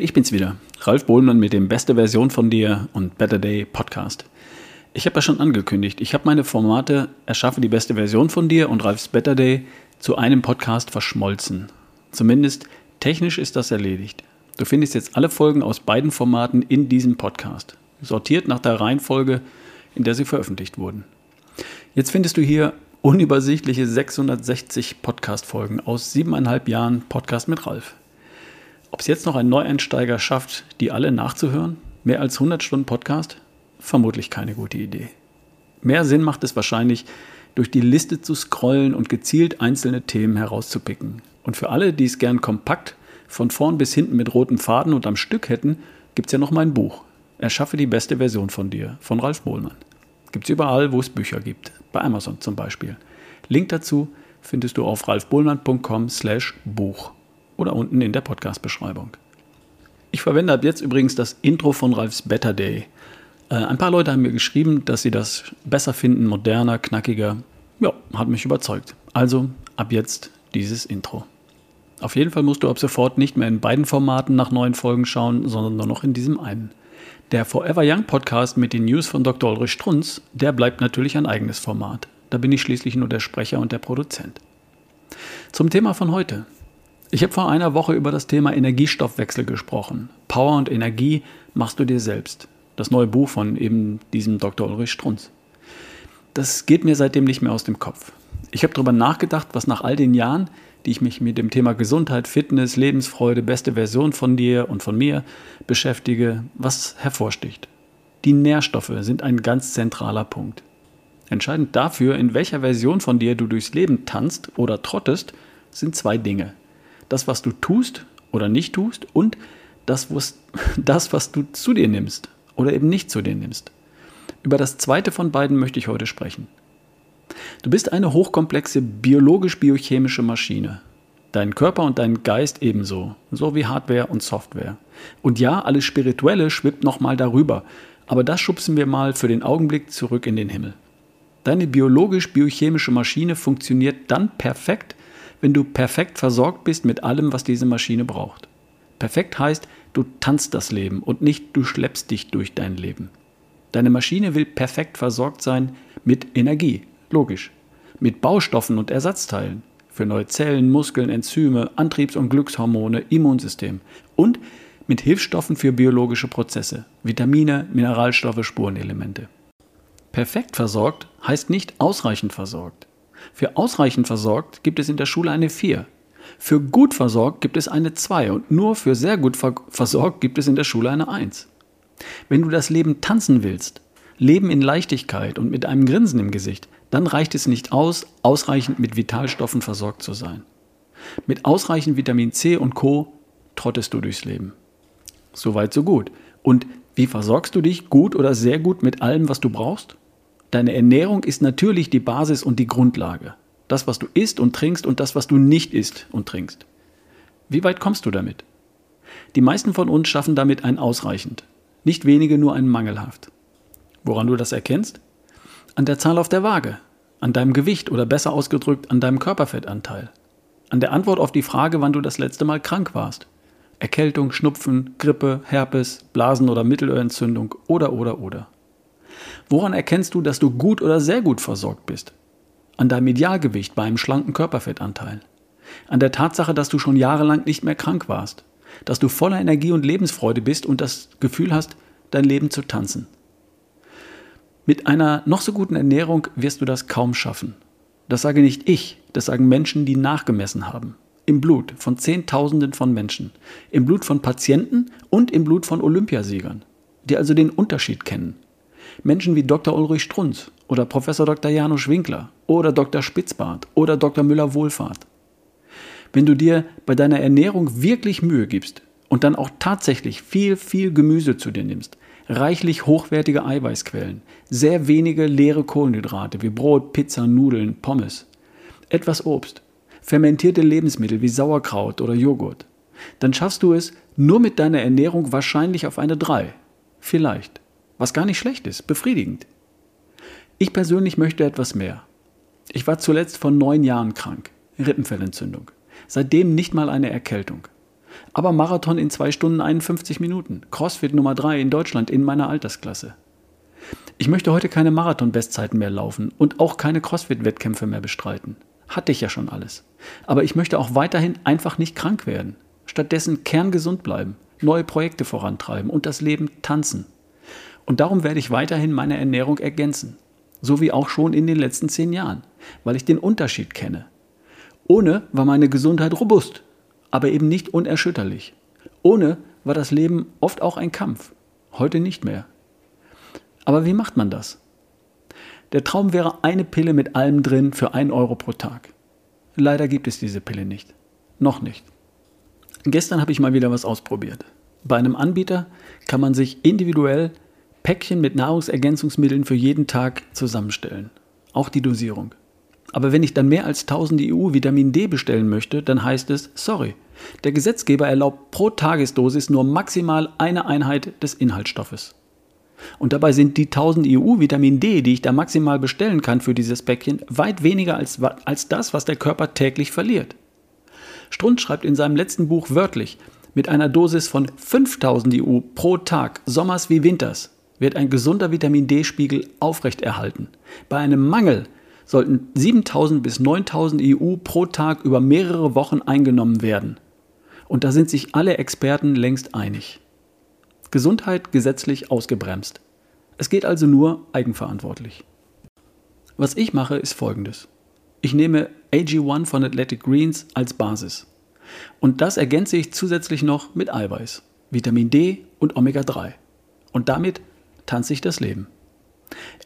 Ich bin's wieder. Ralf Bohlmann mit dem Beste Version von dir und Better Day Podcast. Ich habe ja schon angekündigt, ich habe meine Formate Erschaffe die beste Version von dir und Ralfs Better Day zu einem Podcast verschmolzen. Zumindest technisch ist das erledigt. Du findest jetzt alle Folgen aus beiden Formaten in diesem Podcast, sortiert nach der Reihenfolge, in der sie veröffentlicht wurden. Jetzt findest du hier unübersichtliche 660 Podcast-Folgen aus siebeneinhalb Jahren Podcast mit Ralf. Ob es jetzt noch ein Neueinsteiger schafft, die alle nachzuhören? Mehr als 100 Stunden Podcast? Vermutlich keine gute Idee. Mehr Sinn macht es wahrscheinlich, durch die Liste zu scrollen und gezielt einzelne Themen herauszupicken. Und für alle, die es gern kompakt von vorn bis hinten mit rotem Faden und am Stück hätten, gibt es ja noch mein Buch. Erschaffe die beste Version von dir, von Ralf Bohlmann. Gibt es überall, wo es Bücher gibt. Bei Amazon zum Beispiel. Link dazu findest du auf ralfbohlmann.com slash Buch oder unten in der Podcast-Beschreibung. Ich verwende ab jetzt übrigens das Intro von Ralfs Better Day. Äh, ein paar Leute haben mir geschrieben, dass sie das besser finden, moderner, knackiger. Ja, hat mich überzeugt. Also ab jetzt dieses Intro. Auf jeden Fall musst du ab sofort nicht mehr in beiden Formaten nach neuen Folgen schauen, sondern nur noch in diesem einen. Der Forever Young Podcast mit den News von Dr. Ulrich Strunz, der bleibt natürlich ein eigenes Format. Da bin ich schließlich nur der Sprecher und der Produzent. Zum Thema von heute. Ich habe vor einer Woche über das Thema Energiestoffwechsel gesprochen. Power und Energie machst du dir selbst. Das neue Buch von eben diesem Dr. Ulrich Strunz. Das geht mir seitdem nicht mehr aus dem Kopf. Ich habe darüber nachgedacht, was nach all den Jahren, die ich mich mit dem Thema Gesundheit, Fitness, Lebensfreude, beste Version von dir und von mir beschäftige, was hervorsticht. Die Nährstoffe sind ein ganz zentraler Punkt. Entscheidend dafür, in welcher Version von dir du durchs Leben tanzt oder trottest, sind zwei Dinge das, was du tust oder nicht tust und das, was, das, was du zu dir nimmst oder eben nicht zu dir nimmst. Über das zweite von beiden möchte ich heute sprechen. Du bist eine hochkomplexe biologisch-biochemische Maschine. Dein Körper und dein Geist ebenso, so wie Hardware und Software. Und ja, alles Spirituelle schwippt nochmal darüber, aber das schubsen wir mal für den Augenblick zurück in den Himmel. Deine biologisch-biochemische Maschine funktioniert dann perfekt, wenn du perfekt versorgt bist mit allem, was diese Maschine braucht. Perfekt heißt, du tanzt das Leben und nicht du schleppst dich durch dein Leben. Deine Maschine will perfekt versorgt sein mit Energie, logisch, mit Baustoffen und Ersatzteilen für neue Zellen, Muskeln, Enzyme, Antriebs- und Glückshormone, Immunsystem und mit Hilfsstoffen für biologische Prozesse, Vitamine, Mineralstoffe, Spurenelemente. Perfekt versorgt heißt nicht ausreichend versorgt. Für ausreichend versorgt gibt es in der Schule eine 4. Für gut versorgt gibt es eine 2 und nur für sehr gut versorgt gibt es in der Schule eine 1. Wenn du das Leben tanzen willst, Leben in Leichtigkeit und mit einem Grinsen im Gesicht, dann reicht es nicht aus, ausreichend mit Vitalstoffen versorgt zu sein. Mit ausreichend Vitamin C und Co. trottest du durchs Leben. Soweit, so gut. Und wie versorgst du dich gut oder sehr gut mit allem, was du brauchst? Deine Ernährung ist natürlich die Basis und die Grundlage. Das, was du isst und trinkst und das, was du nicht isst und trinkst. Wie weit kommst du damit? Die meisten von uns schaffen damit ein ausreichend, nicht wenige nur ein mangelhaft. Woran du das erkennst? An der Zahl auf der Waage, an deinem Gewicht oder besser ausgedrückt an deinem Körperfettanteil, an der Antwort auf die Frage, wann du das letzte Mal krank warst. Erkältung, Schnupfen, Grippe, Herpes, Blasen- oder Mittelohrentzündung oder oder oder. Woran erkennst du, dass du gut oder sehr gut versorgt bist? An deinem Idealgewicht bei einem schlanken Körperfettanteil. An der Tatsache, dass du schon jahrelang nicht mehr krank warst. Dass du voller Energie und Lebensfreude bist und das Gefühl hast, dein Leben zu tanzen. Mit einer noch so guten Ernährung wirst du das kaum schaffen. Das sage nicht ich, das sagen Menschen, die nachgemessen haben. Im Blut von Zehntausenden von Menschen. Im Blut von Patienten und im Blut von Olympiasiegern, die also den Unterschied kennen. Menschen wie Dr. Ulrich Strunz oder Professor Dr. Janusz Winkler oder Dr. Spitzbart oder Dr. Müller-Wohlfahrt. Wenn du dir bei deiner Ernährung wirklich Mühe gibst und dann auch tatsächlich viel, viel Gemüse zu dir nimmst, reichlich hochwertige Eiweißquellen, sehr wenige leere Kohlenhydrate wie Brot, Pizza, Nudeln, Pommes, etwas Obst, fermentierte Lebensmittel wie Sauerkraut oder Joghurt, dann schaffst du es nur mit deiner Ernährung wahrscheinlich auf eine 3. Vielleicht was gar nicht schlecht ist, befriedigend. Ich persönlich möchte etwas mehr. Ich war zuletzt vor neun Jahren krank, Rippenfellentzündung. Seitdem nicht mal eine Erkältung. Aber Marathon in 2 Stunden 51 Minuten. CrossFit Nummer 3 in Deutschland in meiner Altersklasse. Ich möchte heute keine Marathon-Bestzeiten mehr laufen und auch keine CrossFit-Wettkämpfe mehr bestreiten. Hatte ich ja schon alles. Aber ich möchte auch weiterhin einfach nicht krank werden. Stattdessen kerngesund bleiben, neue Projekte vorantreiben und das Leben tanzen. Und darum werde ich weiterhin meine Ernährung ergänzen. So wie auch schon in den letzten zehn Jahren, weil ich den Unterschied kenne. Ohne war meine Gesundheit robust, aber eben nicht unerschütterlich. Ohne war das Leben oft auch ein Kampf. Heute nicht mehr. Aber wie macht man das? Der Traum wäre eine Pille mit allem drin für 1 Euro pro Tag. Leider gibt es diese Pille nicht. Noch nicht. Gestern habe ich mal wieder was ausprobiert. Bei einem Anbieter kann man sich individuell Päckchen mit Nahrungsergänzungsmitteln für jeden Tag zusammenstellen. Auch die Dosierung. Aber wenn ich dann mehr als 1000 EU Vitamin D bestellen möchte, dann heißt es, sorry, der Gesetzgeber erlaubt pro Tagesdosis nur maximal eine Einheit des Inhaltsstoffes. Und dabei sind die 1000 EU Vitamin D, die ich da maximal bestellen kann für dieses Päckchen, weit weniger als, als das, was der Körper täglich verliert. Strunz schreibt in seinem letzten Buch wörtlich, mit einer Dosis von 5000 EU pro Tag, Sommers wie Winters, wird ein gesunder Vitamin D-Spiegel aufrechterhalten. Bei einem Mangel sollten 7000 bis 9000 EU pro Tag über mehrere Wochen eingenommen werden. Und da sind sich alle Experten längst einig. Gesundheit gesetzlich ausgebremst. Es geht also nur eigenverantwortlich. Was ich mache, ist folgendes. Ich nehme AG1 von Athletic Greens als Basis. Und das ergänze ich zusätzlich noch mit Eiweiß, Vitamin D und Omega-3. Und damit tanze ich das Leben.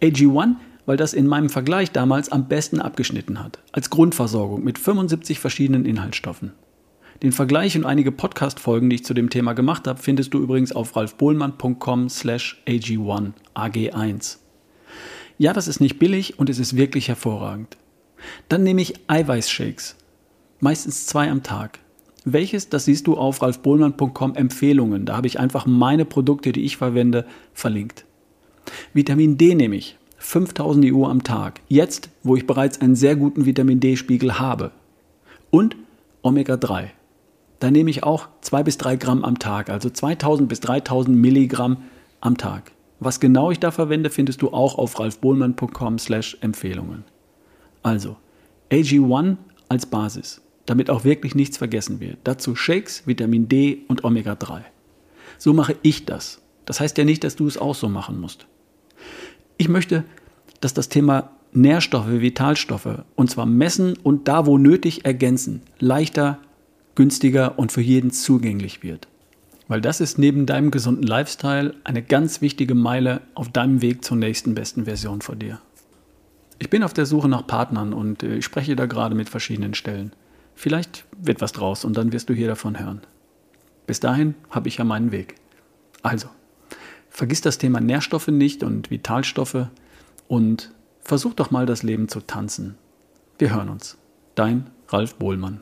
AG1, weil das in meinem Vergleich damals am besten abgeschnitten hat, als Grundversorgung mit 75 verschiedenen Inhaltsstoffen. Den Vergleich und einige Podcast-Folgen, die ich zu dem Thema gemacht habe, findest du übrigens auf ralfbohlmann.com slash AG1, AG1. Ja, das ist nicht billig und es ist wirklich hervorragend. Dann nehme ich Eiweißshakes, meistens zwei am Tag. Welches, das siehst du auf ralfbohlmann.com Empfehlungen. Da habe ich einfach meine Produkte, die ich verwende, verlinkt. Vitamin D nehme ich, 5000 EU am Tag. Jetzt, wo ich bereits einen sehr guten Vitamin D-Spiegel habe. Und Omega 3 da nehme ich auch zwei bis drei Gramm am Tag, also 2000 bis 3000 Milligramm am Tag. Was genau ich da verwende, findest du auch auf ralfbohlmann.com slash Empfehlungen. Also, AG1 als Basis, damit auch wirklich nichts vergessen wird. Dazu Shakes, Vitamin D und Omega-3. So mache ich das. Das heißt ja nicht, dass du es auch so machen musst. Ich möchte, dass das Thema Nährstoffe, Vitalstoffe, und zwar messen und da, wo nötig, ergänzen, leichter günstiger und für jeden zugänglich wird. Weil das ist neben deinem gesunden Lifestyle eine ganz wichtige Meile auf deinem Weg zur nächsten besten Version von dir. Ich bin auf der Suche nach Partnern und äh, ich spreche da gerade mit verschiedenen Stellen. Vielleicht wird was draus und dann wirst du hier davon hören. Bis dahin habe ich ja meinen Weg. Also, vergiss das Thema Nährstoffe nicht und Vitalstoffe und versuch doch mal das Leben zu tanzen. Wir hören uns. Dein Ralf Bohlmann.